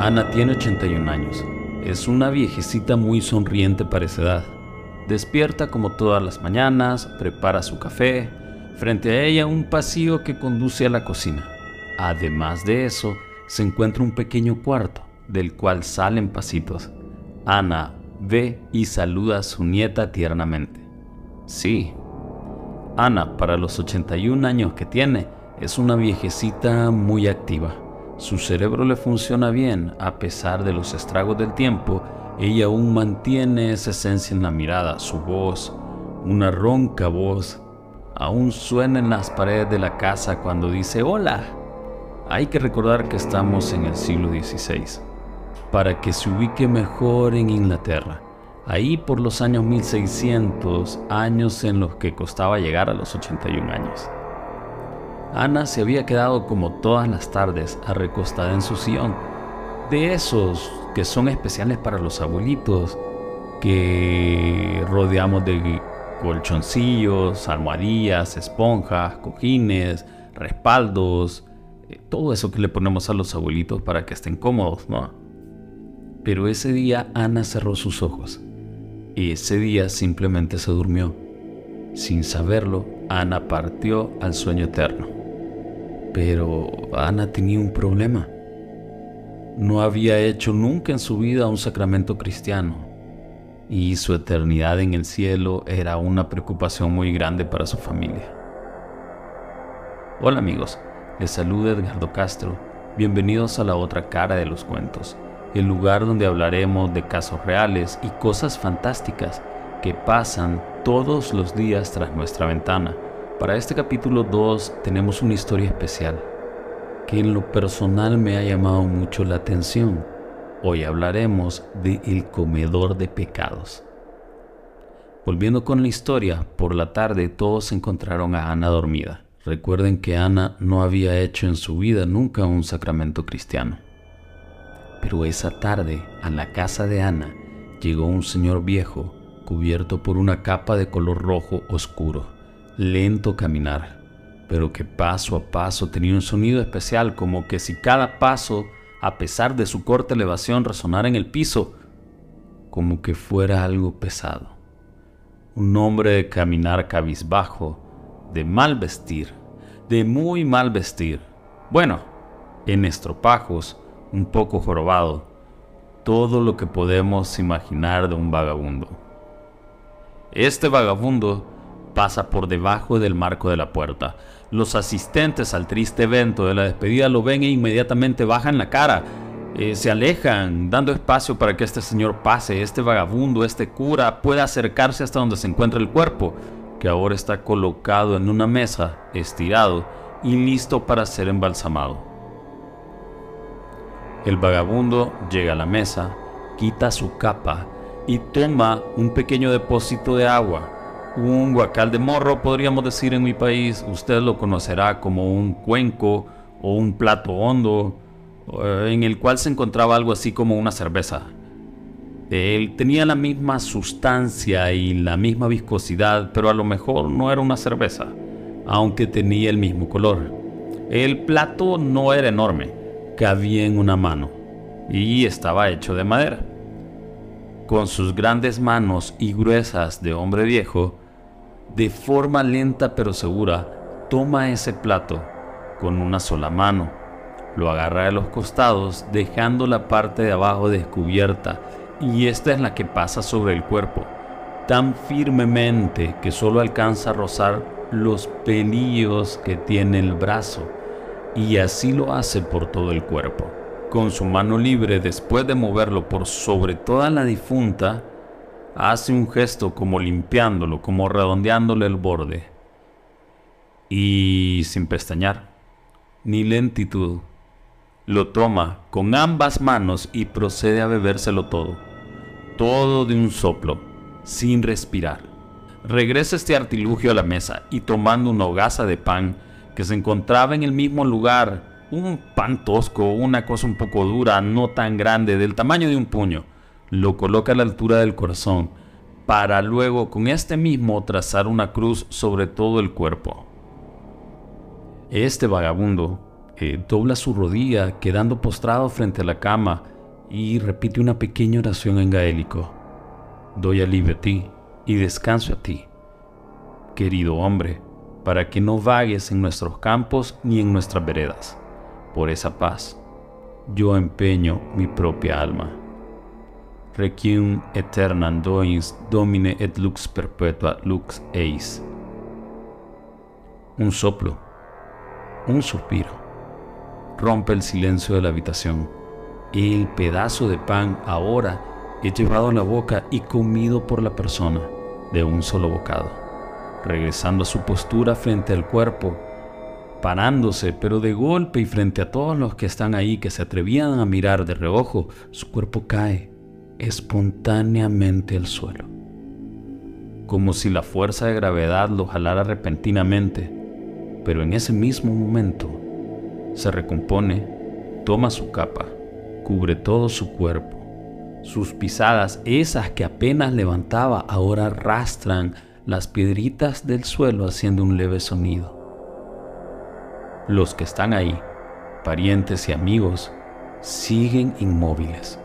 Ana tiene 81 años. Es una viejecita muy sonriente para esa edad. Despierta como todas las mañanas, prepara su café. Frente a ella un pasillo que conduce a la cocina. Además de eso, se encuentra un pequeño cuarto, del cual salen pasitos. Ana ve y saluda a su nieta tiernamente. Sí, Ana, para los 81 años que tiene, es una viejecita muy activa. Su cerebro le funciona bien a pesar de los estragos del tiempo. Ella aún mantiene esa esencia en la mirada, su voz, una ronca voz, aún suena en las paredes de la casa cuando dice hola. Hay que recordar que estamos en el siglo XVI, para que se ubique mejor en Inglaterra ahí por los años 1600, años en los que costaba llegar a los 81 años. Ana se había quedado como todas las tardes recostada en su sillón, de esos que son especiales para los abuelitos, que rodeamos de colchoncillos, almohadillas, esponjas, cojines, respaldos, eh, todo eso que le ponemos a los abuelitos para que estén cómodos, ¿no? Pero ese día Ana cerró sus ojos y ese día simplemente se durmió. Sin saberlo, Ana partió al sueño eterno. Pero Ana tenía un problema. No había hecho nunca en su vida un sacramento cristiano y su eternidad en el cielo era una preocupación muy grande para su familia. Hola amigos, les saluda Edgardo Castro. Bienvenidos a la otra cara de los cuentos el lugar donde hablaremos de casos reales y cosas fantásticas que pasan todos los días tras nuestra ventana. Para este capítulo 2 tenemos una historia especial que en lo personal me ha llamado mucho la atención. Hoy hablaremos de El comedor de pecados. Volviendo con la historia, por la tarde todos encontraron a Ana dormida. Recuerden que Ana no había hecho en su vida nunca un sacramento cristiano. Pero esa tarde, a la casa de Ana, llegó un señor viejo, cubierto por una capa de color rojo oscuro, lento caminar, pero que paso a paso tenía un sonido especial, como que si cada paso, a pesar de su corta elevación, resonara en el piso, como que fuera algo pesado. Un hombre de caminar cabizbajo, de mal vestir, de muy mal vestir. Bueno, en estropajos, un poco jorobado, todo lo que podemos imaginar de un vagabundo. Este vagabundo pasa por debajo del marco de la puerta. Los asistentes al triste evento de la despedida lo ven e inmediatamente bajan la cara. Eh, se alejan, dando espacio para que este señor pase, este vagabundo, este cura, pueda acercarse hasta donde se encuentra el cuerpo, que ahora está colocado en una mesa, estirado y listo para ser embalsamado. El vagabundo llega a la mesa, quita su capa y toma un pequeño depósito de agua. Un guacal de morro, podríamos decir en mi país, usted lo conocerá como un cuenco o un plato hondo, eh, en el cual se encontraba algo así como una cerveza. Él tenía la misma sustancia y la misma viscosidad, pero a lo mejor no era una cerveza, aunque tenía el mismo color. El plato no era enorme, cabía en una mano y estaba hecho de madera. Con sus grandes manos y gruesas de hombre viejo, de forma lenta pero segura, toma ese plato con una sola mano, lo agarra de los costados dejando la parte de abajo descubierta y esta es la que pasa sobre el cuerpo, tan firmemente que solo alcanza a rozar los pelillos que tiene el brazo y así lo hace por todo el cuerpo. Con su mano libre, después de moverlo por sobre toda la difunta, hace un gesto como limpiándolo, como redondeándole el borde. Y sin pestañear, ni lentitud, lo toma con ambas manos y procede a bebérselo todo. Todo de un soplo, sin respirar. Regresa este artilugio a la mesa y tomando una hogaza de pan, que se encontraba en el mismo lugar, un pan tosco, una cosa un poco dura, no tan grande, del tamaño de un puño. Lo coloca a la altura del corazón, para luego con este mismo trazar una cruz sobre todo el cuerpo. Este vagabundo eh, dobla su rodilla, quedando postrado frente a la cama, y repite una pequeña oración en gaélico. Doy alivio a ti y descanso a ti, querido hombre, para que no vagues en nuestros campos ni en nuestras veredas. Por esa paz, yo empeño mi propia alma. Requiem aeternam doins domine et lux perpetua lux eis. Un soplo, un suspiro, rompe el silencio de la habitación. El pedazo de pan ahora es llevado a la boca y comido por la persona de un solo bocado, regresando a su postura frente al cuerpo, parándose, pero de golpe y frente a todos los que están ahí que se atrevían a mirar de reojo, su cuerpo cae espontáneamente al suelo, como si la fuerza de gravedad lo jalara repentinamente, pero en ese mismo momento se recompone, toma su capa, cubre todo su cuerpo. Sus pisadas, esas que apenas levantaba, ahora arrastran las piedritas del suelo haciendo un leve sonido. Los que están ahí, parientes y amigos, siguen inmóviles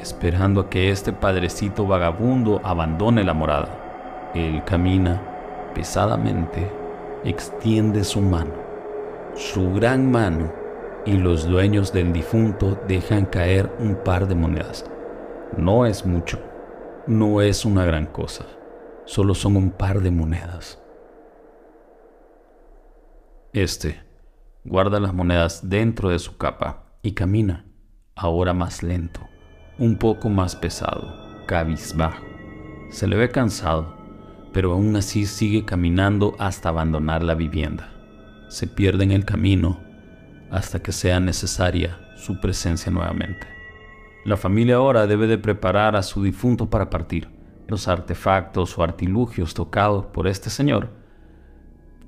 esperando a que este padrecito vagabundo abandone la morada. Él camina pesadamente, extiende su mano, su gran mano, y los dueños del difunto dejan caer un par de monedas. No es mucho, no es una gran cosa, solo son un par de monedas. Este guarda las monedas dentro de su capa y camina, ahora más lento un poco más pesado, cabizbajo. Se le ve cansado, pero aún así sigue caminando hasta abandonar la vivienda. Se pierde en el camino hasta que sea necesaria su presencia nuevamente. La familia ahora debe de preparar a su difunto para partir. Los artefactos o artilugios tocados por este señor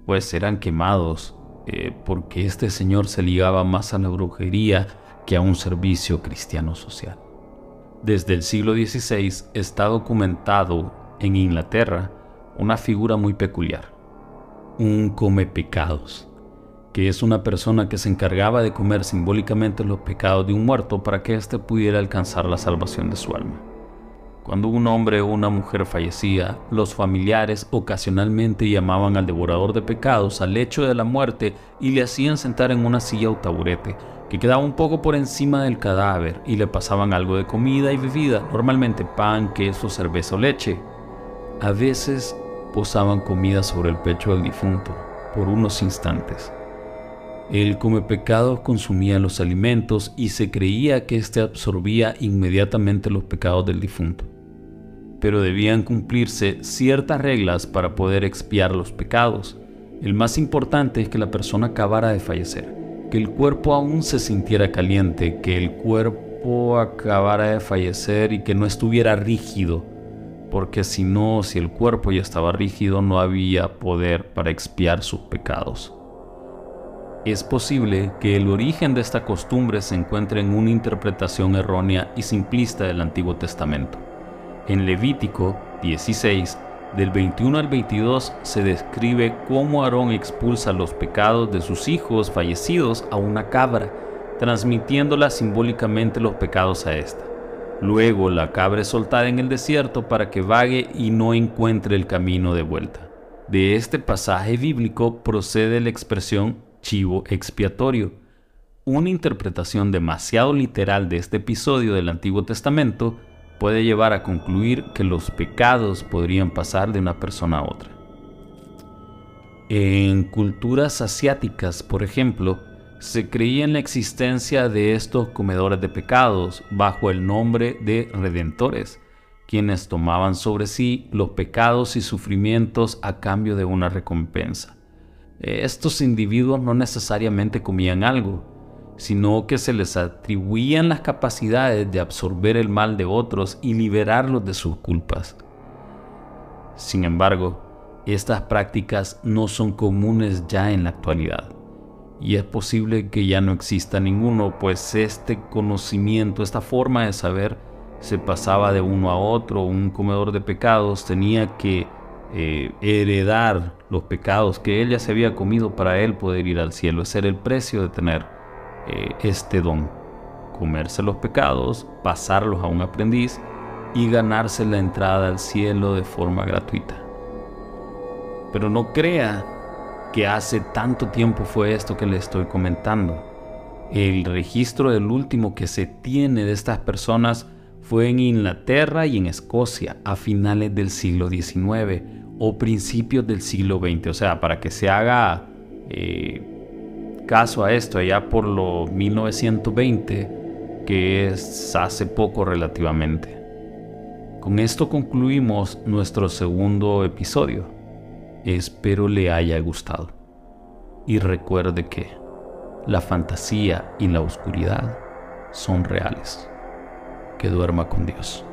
pues serán quemados eh, porque este señor se ligaba más a la brujería que a un servicio cristiano social. Desde el siglo XVI está documentado en Inglaterra una figura muy peculiar, un come pecados, que es una persona que se encargaba de comer simbólicamente los pecados de un muerto para que éste pudiera alcanzar la salvación de su alma. Cuando un hombre o una mujer fallecía, los familiares ocasionalmente llamaban al devorador de pecados al lecho de la muerte y le hacían sentar en una silla o taburete que quedaba un poco por encima del cadáver y le pasaban algo de comida y bebida, normalmente pan, queso, cerveza o leche. A veces posaban comida sobre el pecho del difunto por unos instantes. El come pecado consumía los alimentos y se creía que éste absorbía inmediatamente los pecados del difunto. Pero debían cumplirse ciertas reglas para poder expiar los pecados. El más importante es que la persona acabara de fallecer que el cuerpo aún se sintiera caliente, que el cuerpo acabara de fallecer y que no estuviera rígido, porque si no, si el cuerpo ya estaba rígido, no había poder para expiar sus pecados. Es posible que el origen de esta costumbre se encuentre en una interpretación errónea y simplista del Antiguo Testamento. En Levítico 16 del 21 al 22 se describe cómo Aarón expulsa los pecados de sus hijos fallecidos a una cabra, transmitiéndola simbólicamente los pecados a ésta. Luego la cabra es soltada en el desierto para que vague y no encuentre el camino de vuelta. De este pasaje bíblico procede la expresión chivo expiatorio, una interpretación demasiado literal de este episodio del Antiguo Testamento puede llevar a concluir que los pecados podrían pasar de una persona a otra. En culturas asiáticas, por ejemplo, se creía en la existencia de estos comedores de pecados bajo el nombre de redentores, quienes tomaban sobre sí los pecados y sufrimientos a cambio de una recompensa. Estos individuos no necesariamente comían algo, sino que se les atribuían las capacidades de absorber el mal de otros y liberarlos de sus culpas. Sin embargo, estas prácticas no son comunes ya en la actualidad, y es posible que ya no exista ninguno, pues este conocimiento, esta forma de saber, se pasaba de uno a otro. Un comedor de pecados tenía que eh, heredar los pecados que él ya se había comido para él poder ir al cielo. Ese era el precio de tener eh, este don, comerse los pecados, pasarlos a un aprendiz y ganarse la entrada al cielo de forma gratuita. Pero no crea que hace tanto tiempo fue esto que le estoy comentando. El registro del último que se tiene de estas personas fue en Inglaterra y en Escocia a finales del siglo XIX o principios del siglo XX. O sea, para que se haga eh, caso a esto, allá por lo 1920, que es hace poco relativamente. Con esto concluimos nuestro segundo episodio. Espero le haya gustado. Y recuerde que la fantasía y la oscuridad son reales. Que duerma con Dios.